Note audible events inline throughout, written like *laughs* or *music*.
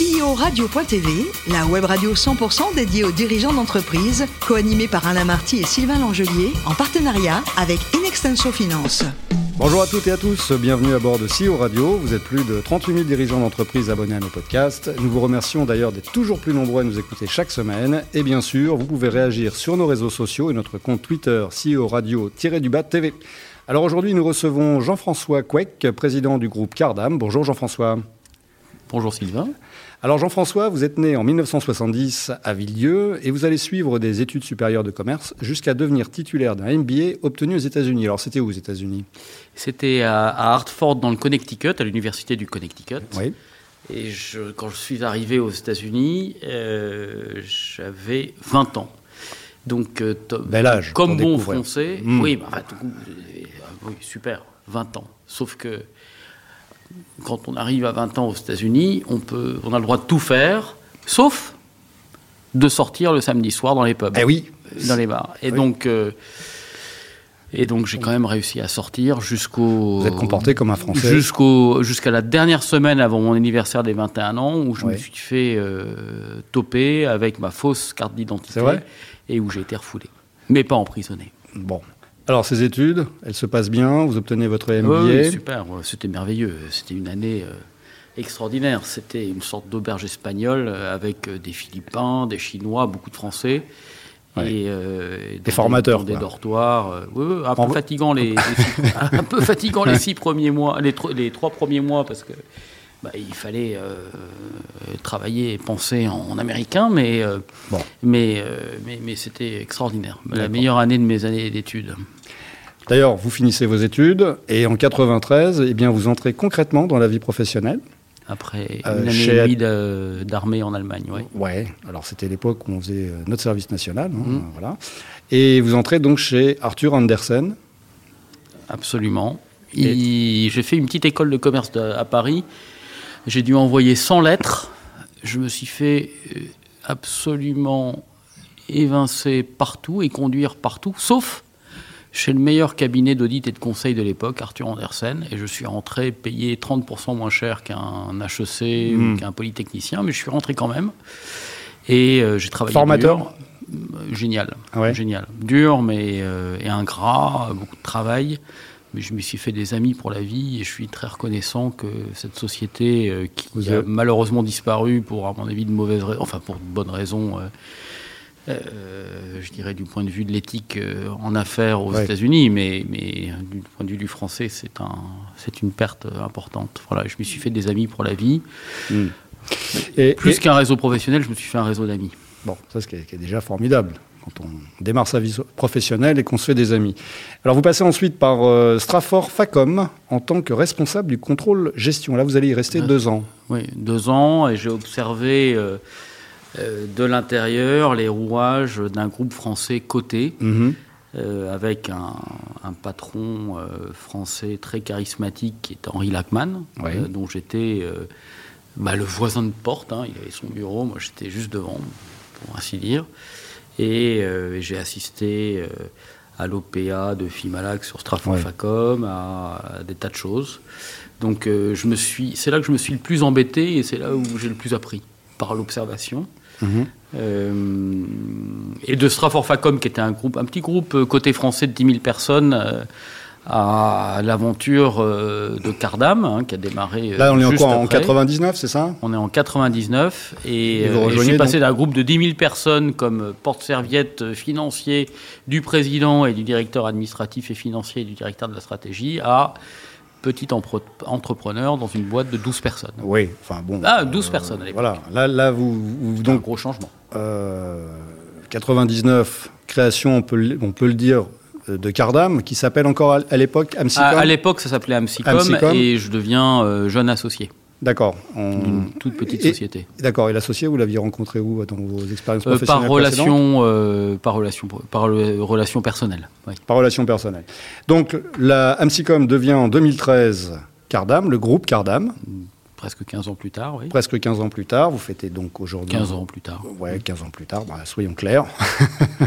CEO Radio.tv, la web radio 100% dédiée aux dirigeants d'entreprise, co-animée par Alain Marty et Sylvain Langelier, en partenariat avec Inextenso Finance. Bonjour à toutes et à tous, bienvenue à bord de CEO Radio. Vous êtes plus de 38 000 dirigeants d'entreprise abonnés à nos podcasts. Nous vous remercions d'ailleurs d'être toujours plus nombreux à nous écouter chaque semaine. Et bien sûr, vous pouvez réagir sur nos réseaux sociaux et notre compte Twitter CEO Radio-du-bas TV. Alors aujourd'hui, nous recevons Jean-François Queck, président du groupe Cardam. Bonjour Jean-François. Bonjour Sylvain. Alors Jean-François, vous êtes né en 1970 à Villieu et vous allez suivre des études supérieures de commerce jusqu'à devenir titulaire d'un MBA obtenu aux États-Unis. Alors c'était où aux États-Unis? C'était à, Hartford dans le Connecticut, à l'université du Connecticut. Oui. Et quand je suis arrivé aux États-Unis, euh, j'avais 20 ans. Donc, euh, Bel âge comme bon français, hmm. oui, bah, oui, super, 20 ans. Sauf que quand on arrive à 20 ans aux États-Unis, on, peut, on a le droit de tout faire, sauf de sortir le samedi soir dans les pubs. Eh oui. Dans les bars. Et donc. Euh, et donc j'ai quand même réussi à sortir jusqu'au. Vous êtes comporté comme un Français. Jusqu'au jusqu'à la dernière semaine avant mon anniversaire des 21 ans où je me suis fait euh, toper avec ma fausse carte d'identité et où j'ai été refoulé, mais pas emprisonné. Bon, alors, ces études, elles se passent bien Vous obtenez votre MBA Oui, super. C'était merveilleux. C'était une année euh, extraordinaire. C'était une sorte d'auberge espagnole euh, avec euh, des Philippins, des Chinois, beaucoup de Français. Et, des formateurs, des, dortoirs, un, peu fatigant les, *laughs* un peu fatigant les six premiers mois, les, les trois premiers mois parce que bah, il fallait travailler et penser en, américain, mais, bon. mais, mais, mais c'était extraordinaire. La meilleure année de mes années d'études. D'ailleurs, vous finissez vos études et en 93, eh bien, vous entrez concrètement dans la vie professionnelle. Après euh, une année et d'armée en Allemagne, oui. Ouais, alors c'était l'époque où on faisait euh, notre service national. Hein, mm. voilà. Et vous entrez donc chez Arthur Andersen. Absolument. J'ai fait une petite école de commerce à Paris. J'ai dû envoyer 100 lettres. Je me suis fait euh, absolument évincer partout et conduire partout, sauf chez le meilleur cabinet d'audit et de conseil de l'époque, Arthur Andersen, et je suis rentré payé 30% moins cher qu'un HEC ou hmm. qu'un polytechnicien, mais je suis rentré quand même. Et euh, j'ai travaillé. Formateur dur. Euh, génial. Ah génial. Dur, mais euh, et ingrat, beaucoup de travail. Mais je me suis fait des amis pour la vie et je suis très reconnaissant que cette société qui a malheureusement disparu pour, à mon avis, de mauvaises raisons, enfin pour de bonnes raisons, je dirais du point de vue de l'éthique euh, en affaires aux États-Unis, mais, mais du point de vue du français, c'est un, c'est une perte importante. Voilà, je me suis fait des amis pour la vie. Hmm. Et, Plus qu'un réseau professionnel, je me suis fait un réseau d'amis. Bon, ça, c'est qui est déjà formidable quand on démarre sa vie professionnelle et qu'on se fait des amis. Alors vous passez ensuite par euh, Strafford Facom en tant que responsable du contrôle gestion. Là, vous allez y rester deux ans. Oui, deux ans, et j'ai observé euh, de l'intérieur les rouages d'un groupe français coté, mhm. euh, avec un, patron euh, français très charismatique qui est Henri Lachmann, dont j'étais bah, le voisin de porte. Hein. il avait son bureau, moi j'étais juste devant, pour ainsi dire. Et j'ai assisté à l'OPA de Fimalac sur Strafon Facom, à, à, des tas de choses. Donc je me suis, c'est là que je me suis le plus embêté et c'est là où j'ai le plus appris par l'observation. Euh, et de Strafford Facom, qui était un, groupe, un petit groupe euh, côté français de 10 000 personnes, euh, à l'aventure de Cardam, hein, qui a démarré. Là, on est encore en 99, c'est ça? On est en 99, et, et, je suis passé d'un groupe de 10 000 personnes comme porte-serviette financier du président et du directeur administratif et financier et du directeur de la stratégie à petit entrepreneur dans une boîte de 12 personnes. Oui, enfin bon. Ah, 12 euh, personnes à Voilà, là, là vous. vous donc, un gros changement. 99, euh, création, on peut, on peut le dire, euh, de Cardam, qui s'appelle encore à, l'époque Amsicom. À, l'époque, ça s'appelait Amsicom, et je deviens jeune associé. D'accord. Une toute petite société. D'accord. Et l'associé, vous l'aviez rencontré où dans vos expériences euh, professionnelles Par relation, euh, par relation, par relation personnelle. Par relation personnelle. Donc, la Amsicom devient en 2013 Cardam, le groupe Cardam. Presque 15 ans plus tard, oui. Presque 15 ans plus tard. Vous fêtez donc aujourd'hui. 15 ans plus tard. Ouais, 15 ans plus tard. Bah, soyons clairs.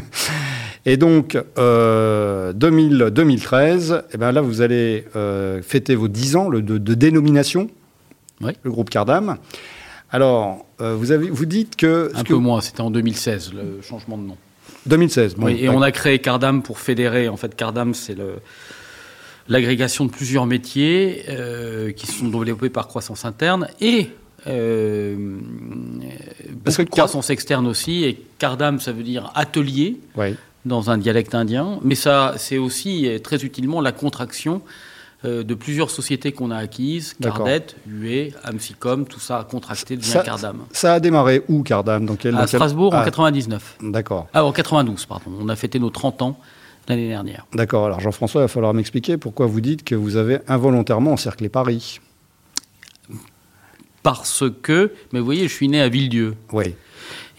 *laughs* Et donc, euh, 2000, 2013, eh ben là, vous allez euh, fêter vos 10 ans de, de dénomination le groupe Cardam. Alors, vous, avez, vous dites que... Un peu moins, c'était en 2016, le changement de nom. 2016. oui, et on a créé Cardam pour fédérer. En fait, Cardam, c'est le l'agrégation de plusieurs métiers euh, qui sont développés par croissance interne et euh, Parce que croissance externe aussi. Et Cardam, ça veut dire atelier dans un dialecte indien. Mais ça, c'est aussi très utilement la contraction euh, de plusieurs sociétés qu'on a acquises, Cardet, UE, Amsicom, tout ça a contracté devient Cardam. Ça a démarré où Cardam? Dans À Strasbourg en 99. Ah, d'accord. Ah, en 92, pardon. On a fêté nos 30 ans l'année dernière. D'accord. Alors Jean-François, il va falloir m'expliquer pourquoi vous dites que vous avez involontairement encerclé Paris. Parce que, mais vous voyez, je suis né à Villedieu. Oui.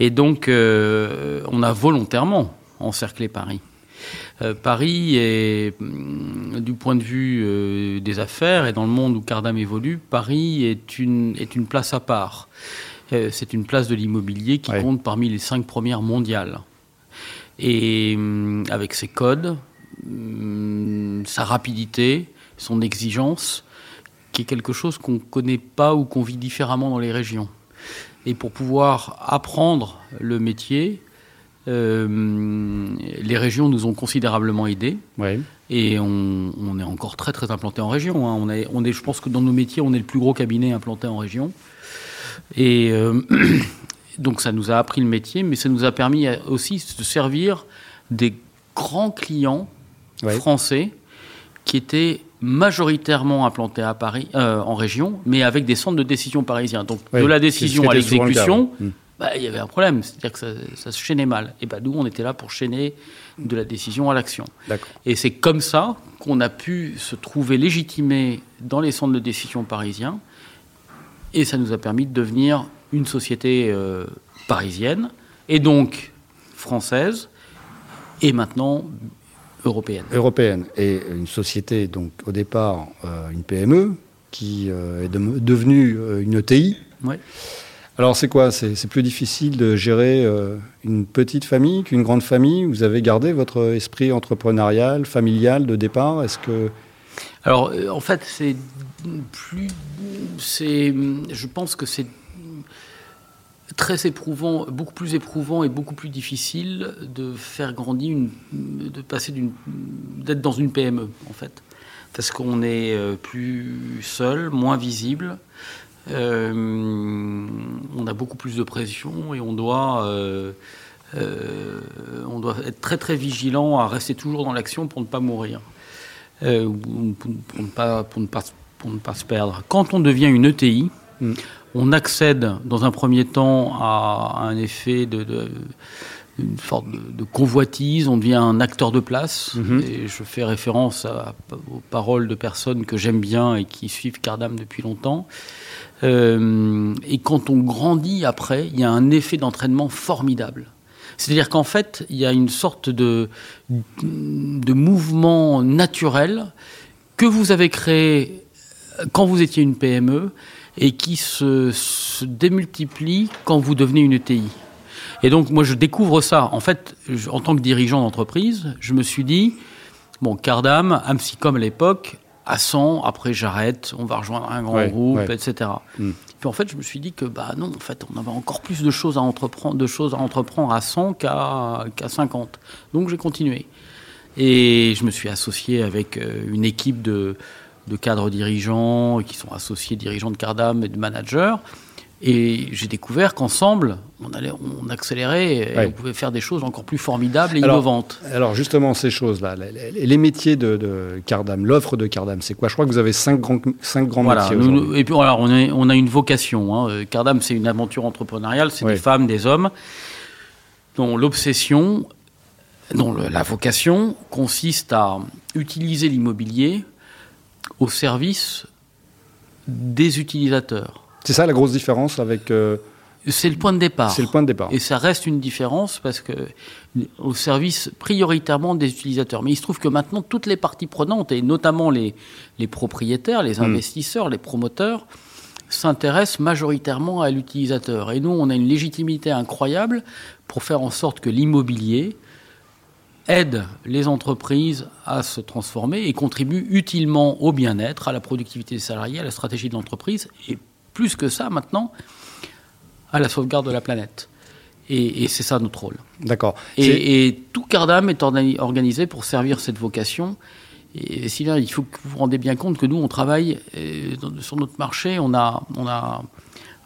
Et donc, euh, on a volontairement encerclé Paris. Euh, Paris est, mm, du point de vue euh, des affaires et dans le monde où Cardam évolue, Paris est une, est une place à part. Euh, c'est une place de l'immobilier qui compte parmi les cinq premières mondiales. Et mm, avec ses codes, mm, sa rapidité, son exigence, qui est quelque chose qu'on ne connaît pas ou qu'on vit différemment dans les régions. Et pour pouvoir apprendre le métier, euh, les régions nous ont considérablement aidés. Et on, est encore très très implanté en région. Hein. On, est, on est, je pense que dans nos métiers, on est le plus gros cabinet implanté en région. Et euh, *clears throat* donc ça nous a appris le métier, mais ça nous a permis aussi de servir des grands clients français qui étaient majoritairement implantés à Paris, euh, en région, mais avec des centres de décision parisiens. Donc de la décision à l'exécution, bah, il y avait un problème, c'est-à-dire que ça, se chaînait mal. Et bah, nous, on était là pour chaîner de la décision à l'action. Et c'est comme ça qu'on a pu se trouver légitimé dans les centres de décision parisiens, et ça nous a permis de devenir une société euh, parisienne, et donc française, et maintenant européenne. Européenne, et une société, donc au départ, euh, une PME, qui euh, est devenue une ETI. Ouais. Alors c'est quoi? C'est plus difficile de gérer euh, une petite famille qu'une grande famille? Vous avez gardé votre esprit entrepreneurial, familial de départ? Est-ce que alors euh, en fait c'est plus, c'est, je pense que c'est très éprouvant, beaucoup plus éprouvant et beaucoup plus difficile de faire grandir de passer d'une, d'être dans une PME en fait, parce qu'on est euh, plus seul, moins visible. Euh, on a beaucoup plus de pression et on doit, euh, euh, on doit être très très vigilant à rester toujours dans l'action pour ne pas mourir, pour, ne pas, pour, ne pas, pour ne pas se perdre. Quand on devient une ETI, mm. on accède dans un premier temps à un effet de, une sorte de, convoitise, on devient un acteur de place. Mm-hmm. Et je fais référence aux paroles de personnes que j'aime bien et qui suivent Cardam depuis longtemps. Euh, et quand on grandit après, il y a un effet d'entraînement formidable. C'est-à-dire qu'en fait, il y a une sorte de, de mouvement naturel que vous avez créé quand vous étiez une PME et qui se, se démultiplie quand vous devenez une ETI. Et donc, moi, je découvre ça. En fait, en tant que dirigeant d'entreprise, je me suis dit, bon, Cardam, Amsicom à l'époque, à 100, après j'arrête, on va rejoindre un grand groupe, etc. Hmm. Puis en fait, je me suis dit que bah non, en fait, on avait encore plus de choses à entreprendre, de choses à entreprendre à 100 qu'à 50. Donc j'ai continué. Et je me suis associé avec euh, une équipe de, de cadres dirigeants qui sont associés dirigeants de Cardam et de managers. Et j'ai découvert qu'ensemble, on, allait, on accélérait et on pouvait faire des choses encore plus formidables et innovantes. Alors justement, ces choses-là, les, métiers de, Cardam, l'offre de Cardam, c'est quoi? Je crois que vous avez cinq grands, cinq grands métiers Et puis alors, on, on, a une vocation. Hein. Euh, Cardam, c'est une aventure entrepreneuriale, c'est des femmes, des hommes, dont l'obsession, dont la vocation consiste à utiliser l'immobilier au service des utilisateurs. C'est ça la grosse différence avec. Euh, c'est le point de départ. C'est le point de départ. Et ça reste une différence parce que au service prioritairement des utilisateurs. Mais il se trouve que maintenant toutes les parties prenantes et notamment les, les propriétaires, les hmm. investisseurs, les promoteurs s'intéressent majoritairement à l'utilisateur. Et nous, on a une légitimité incroyable pour faire en sorte que l'immobilier aide les entreprises à se transformer et contribue utilement au bien-être, à la productivité des salariés, à la stratégie de l'entreprise et plus que ça maintenant, à la sauvegarde de la planète. Et, c'est ça notre rôle. D'accord. Et, tout Cardam est organisé pour servir cette vocation. Et Sylvain, il faut que vous vous rendez bien compte que nous, on travaille euh, sur notre marché, on a, on a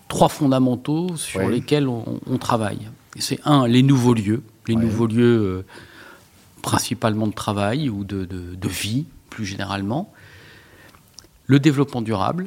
trois fondamentaux sur lesquels on, travaille. C'est un, les nouveaux lieux, les nouveaux lieux euh, principalement de travail ou de, de, vie, plus généralement. Le développement durable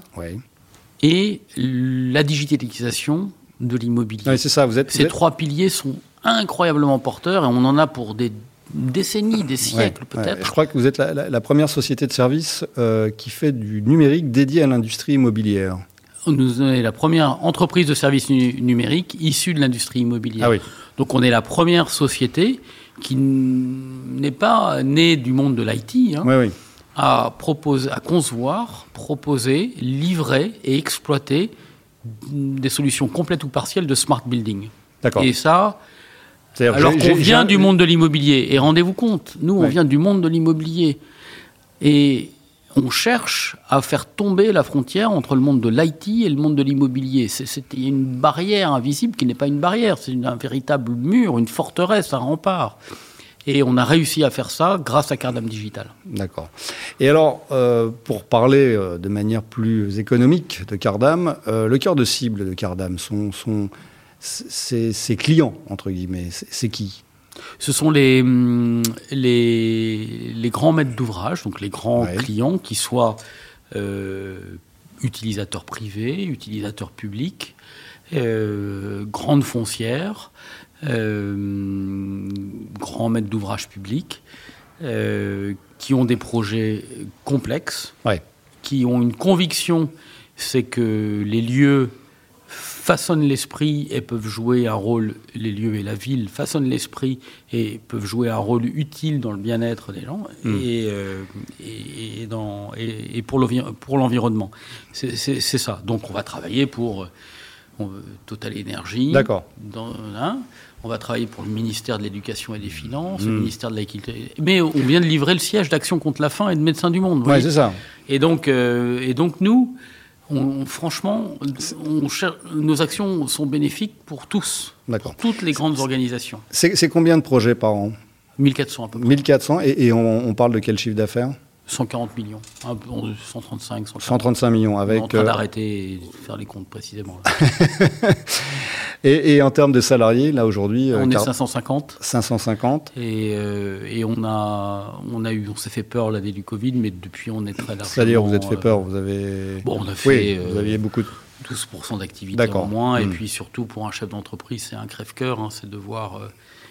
et la digitalisation de l'immobilier. c'est ça, vous êtes. Ces trois piliers sont incroyablement porteurs et on en a pour des décennies, des siècles peut-être. je crois que vous êtes la, première société de service euh, qui fait du numérique dédié à l'industrie immobilière. Nous sommes la première entreprise de services numériques issue de l'industrie immobilière. Ah oui. Donc on est la première société qui n'est pas née du monde de l'IT. Hein, oui, oui. À, proposer, à concevoir, proposer, livrer et exploiter des solutions complètes ou partielles de smart building. D'accord. Et ça, alors qu'on vient du monde de l'immobilier. Et rendez-vous compte, nous, on vient du monde de l'immobilier. Et on cherche à faire tomber la frontière entre le monde de l'IT et le monde de l'immobilier. C'est une barrière invisible qui n'est pas une barrière, c'est un véritable mur, une forteresse, un rempart. Et on a réussi à faire ça grâce à Cardam Digital. D'accord. Et alors, euh, pour parler euh, de manière plus économique de Cardam, euh, le cœur de cible de Cardam, sont, sont ses, clients, entre guillemets, c'est qui? Ce sont les, hum, les, les grands maîtres d'ouvrage, donc les grands clients, qui soient utilisateurs privés, utilisateurs publics, grandes foncières, euh, grands maîtres d'ouvrage publics, euh, qui ont des projets complexes, qui ont une conviction, c'est que les lieux façonnent l'esprit et peuvent jouer un rôle, les lieux et la ville façonnent l'esprit et peuvent jouer un rôle utile dans le bien-être des gens et, hmm. euh, et, dans, et, pour l'environnement. C'est ça. Donc on va travailler pour Total Énergie. D'accord. Hein, on va travailler pour le ministère de l'Éducation et des Finances, le hmm. ministère de l'Équité. Mais on vient de livrer le siège d'Action contre la faim et de Médecins du Monde. Oui, c'est ça. Et donc, euh, et donc nous, franchement, nos actions sont bénéfiques pour tous, pour toutes les grandes organisations. C'est combien de projets par an? 1400 à peu près. 1400, et, on, parle de quel chiffre d'affaires? 140 millions, 135, 135 millions avec. On est en train euh, d'arrêter de faire les comptes précisément. *laughs* et, en termes de salariés, là aujourd'hui. Euh, on est 550. 550. Et, euh, et, on a, on a eu, on s'est fait peur l'année du Covid, mais depuis on est très largement. C'est-à-dire vous êtes fait peur, vous avez. Bon, on a fait. vous aviez beaucoup. De... 12% d'activité en moins, et hmm. puis surtout pour un chef d'entreprise, c'est un crève-cœur, hein, c'est de voir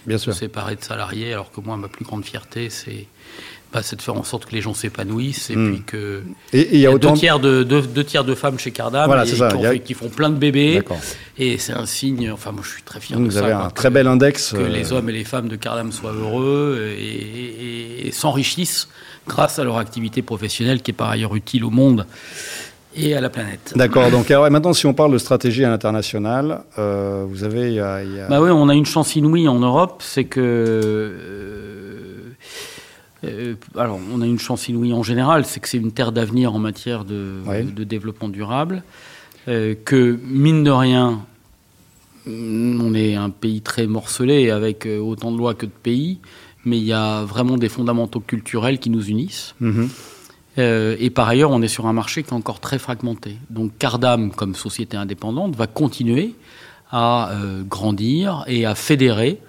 Bien se séparer de salariés, alors que moi, ma plus grande fierté, c'est bah, de faire en sorte que les gens s'épanouissent et hmm. puis que et il y a, autant deux tiers de deux, tiers de femmes chez Cardam qui, font plein de bébés. Et c'est un signe enfin moi je suis très fier de vous avez un très bel index que euh, les hommes et les femmes de Cardam soient heureux et, s'enrichissent grâce à leur activité professionnelle qui est par ailleurs utile au monde et à la planète. D'accord. Donc alors, maintenant, si on parle de stratégie à l'international, euh, vous avez, Bah oui, on a une chance inouïe en Europe, c'est que euh, euh, alors, on a une chance inouïe en général, c'est que c'est une terre d'avenir en matière de, développement durable. Que, mine de rien, on est un pays très morcelé avec autant de lois que de pays, mais il y a vraiment des fondamentaux culturels qui nous unissent. Mhm. et par ailleurs, on est sur un marché qui est encore très fragmenté. Donc, Cardam, comme société indépendante, va continuer à grandir et à fédérer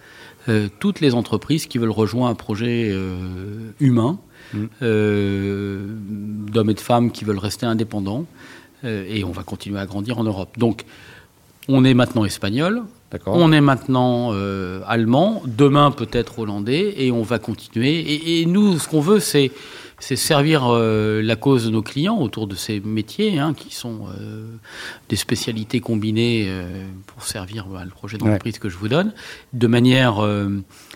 euh, toutes les entreprises qui veulent rejoindre un projet euh, humain, mm. euh, d'hommes et de femmes qui veulent rester indépendants, et on va continuer à grandir en Europe. Donc, on est maintenant espagnol, on est maintenant allemand, demain peut-être hollandais, et on va continuer. Et, et nous, ce qu'on veut, c'est c'est servir euh, la cause de nos clients autour de ces métiers, hein, qui sont euh, des spécialités combinées euh, pour servir bah, le projet d'entreprise que je vous donne, de manière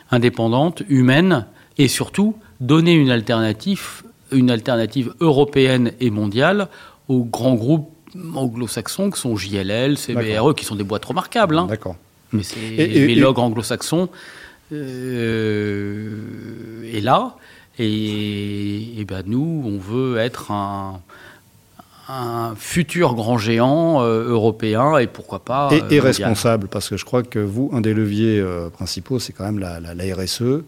indépendante, humaine, et surtout donner une alternative, une alternative européenne et mondiale aux grands groupes anglo-saxons qui sont JLL, CBRE, qui sont des boîtes remarquables. Hein. D'accord. Mais les logs anglo-saxons. et là, et, ben nous, on veut être un, un futur grand géant européen et pourquoi pas. et, responsable, parce que je crois que vous, un des leviers principaux, c'est quand même la, RSE.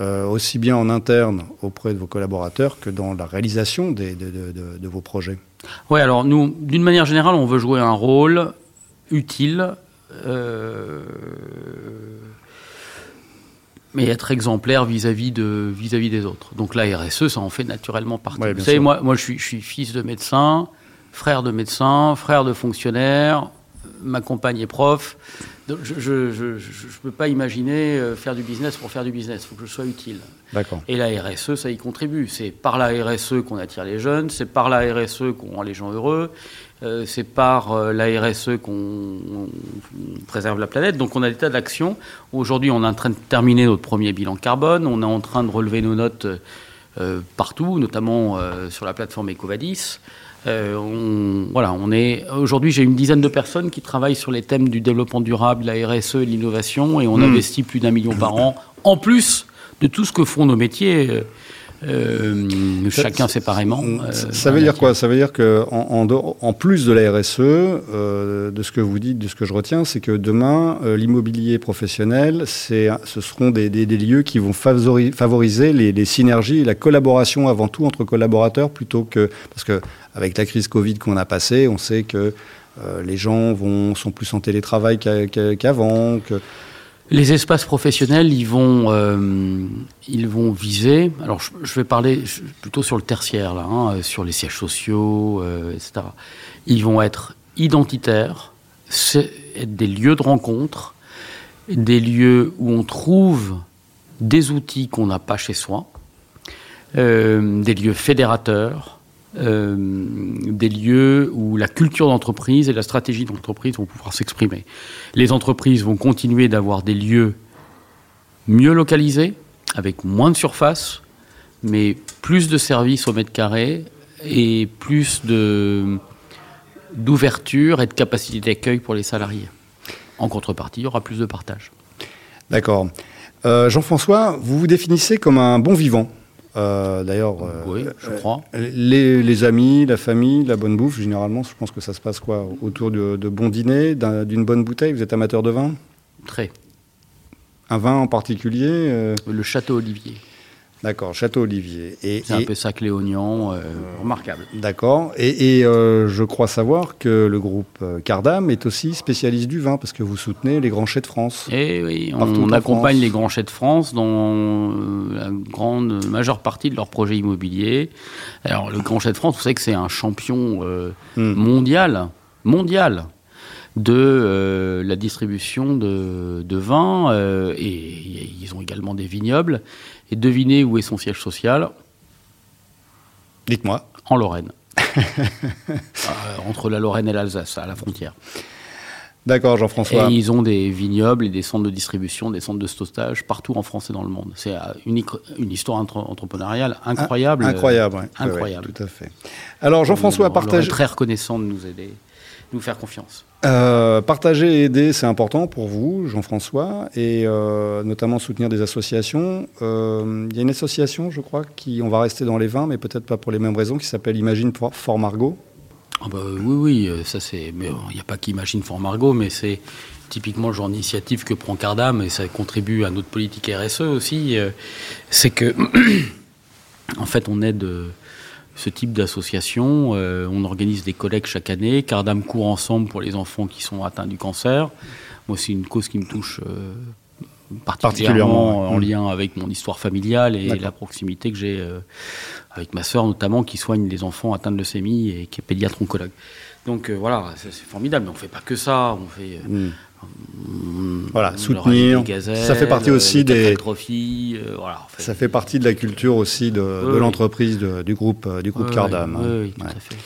aussi bien en interne auprès de vos collaborateurs que dans la réalisation de, de, vos projets. Oui, alors nous, d'une manière générale, on veut jouer un rôle utile euh, mais être exemplaire vis-à-vis de vis-à-vis des autres. Donc la RSE, ça en fait naturellement partie. Vous savez, moi, moi je, suis, je suis fils de médecin, frère de médecin, frère de fonctionnaire, ma compagne est prof. je ne peux pas imaginer euh, faire du business pour faire du business. Il faut que je sois utile. D'accord. Et la RSE, ça y contribue. C'est par la RSE qu'on attire les jeunes, c'est par la RSE qu'on rend les gens heureux, euh, c'est par euh, la RSE qu'on préserve la planète. Donc on a des tas d'actions. Aujourd'hui, on est en train de terminer notre premier bilan carbone. On est en train de relever nos notes euh, partout, notamment sur la plateforme Ecovadis. Voilà, on est aujourd'hui j'ai une dizaine de personnes qui travaillent sur les thèmes du développement durable, la RSE et l'innovation, et on hmm. investit plus d'un million par an, en plus de tout ce que font nos métiers. Euh, chacun séparément. Euh, ça veut dire quoi? Ça veut dire que en, en, plus de la RSE, euh, de ce que vous dites, de ce que je retiens, c'est que demain, l'immobilier professionnel, c'est, ce seront des, des, lieux qui vont favoriser les, les, synergies la collaboration avant tout entre collaborateurs plutôt que parce que avec la crise Covid qu'on a passée, on sait que les gens vont, sont plus en télétravail qu'avant. Les espaces professionnels, ils vont, euh, ils vont viser. Alors, je, vais parler plutôt sur le tertiaire, là, hein, sur les sièges sociaux, euh, etc. Ils vont être identitaires, être des lieux de rencontre, des lieux où on trouve des outils qu'on n'a pas chez soi, euh, des lieux fédérateurs, euh, des lieux où la culture d'entreprise et la stratégie d'entreprise vont pouvoir s'exprimer. Les entreprises vont continuer d'avoir des lieux mieux localisés, avec moins de surface, mais plus de services au mètre carré et plus de d'ouverture et de capacité d'accueil pour les salariés. En contrepartie, il y aura plus de partage. D'accord. Euh, Jean-François, vous vous définissez comme un bon vivant. Euh, d'ailleurs, euh, je crois. Les, amis, la famille, la bonne bouffe, généralement, je pense que ça se passe quoi? Autour de, de bons dîners, d'une bonne bouteille? Vous êtes amateur de vin? Très. Un vin en particulier euh? Le Château Olivier. D'accord, Château Olivier. C'est un peu sac Léognan, euh, remarquable. D'accord. Et, euh, je crois savoir que le groupe euh, Cardam est aussi spécialiste du vin, parce que vous soutenez les grands chais de France. Et eh oui, on, accompagne les grands chais de France dans la grande majeure partie de leurs projets immobiliers. Alors, le grand chais de France, vous savez que c'est un champion hmm. mondial, mondial de la distribution de, de vin, et ils ont également des vignobles. Et devinez où est son siège social Dites-moi. En Lorraine. *laughs* Euh, entre la Lorraine et l'Alsace, à la frontière. D'accord, Jean-François. Et ils ont des vignobles et des centres de distribution, des centres de stockage partout en France et dans le monde. C'est euh, une, une histoire entrepreneuriale incroyable. incroyable, oui. incroyable. tout à fait. Alors, Jean-François, partage. très reconnaissant de nous aider, de nous faire confiance. Euh, partager et aider, c'est important pour vous, Jean-François, et euh, notamment soutenir des associations. Euh, il y a une association, je crois, qui, on va rester dans les vins, mais peut-être pas pour les mêmes raisons, qui s'appelle Imagine Fort Margot. Ah bah, oui, oui, ça c'est. Mais il n'y a pas qu'Imagine Fort Margot, mais c'est typiquement le genre d'initiative que prend Cardam, et ça contribue à notre politique RSE aussi. c'est que, *clears throat* en fait, on aide ce type d'association. Euh, on organise des collectes chaque année. Cardam court ensemble pour les enfants qui sont atteints du cancer. Moi, c'est une cause qui me touche euh, particulièrement, en lien avec mon histoire familiale et la proximité que j'ai euh, avec ma sœur notamment, qui soigne les enfants atteints de leucémie et qui est pédiatre oncologue. Donc voilà, c'est formidable, mais on ne fait pas que ça. On fait. Hmm. Voilà, soutenir. ça fait partie aussi des. Euh, ça fait partie de la culture aussi de, l'entreprise du groupe du groupe Cardam. Oui, tout à fait.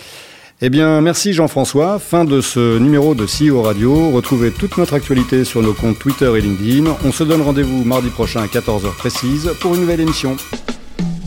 Eh bien, merci Jean-François. Fin de ce numéro de CEO Radio. Retrouvez toute notre actualité sur nos comptes Twitter et LinkedIn. On se donne rendez-vous mardi prochain à 14h précise pour une nouvelle émission.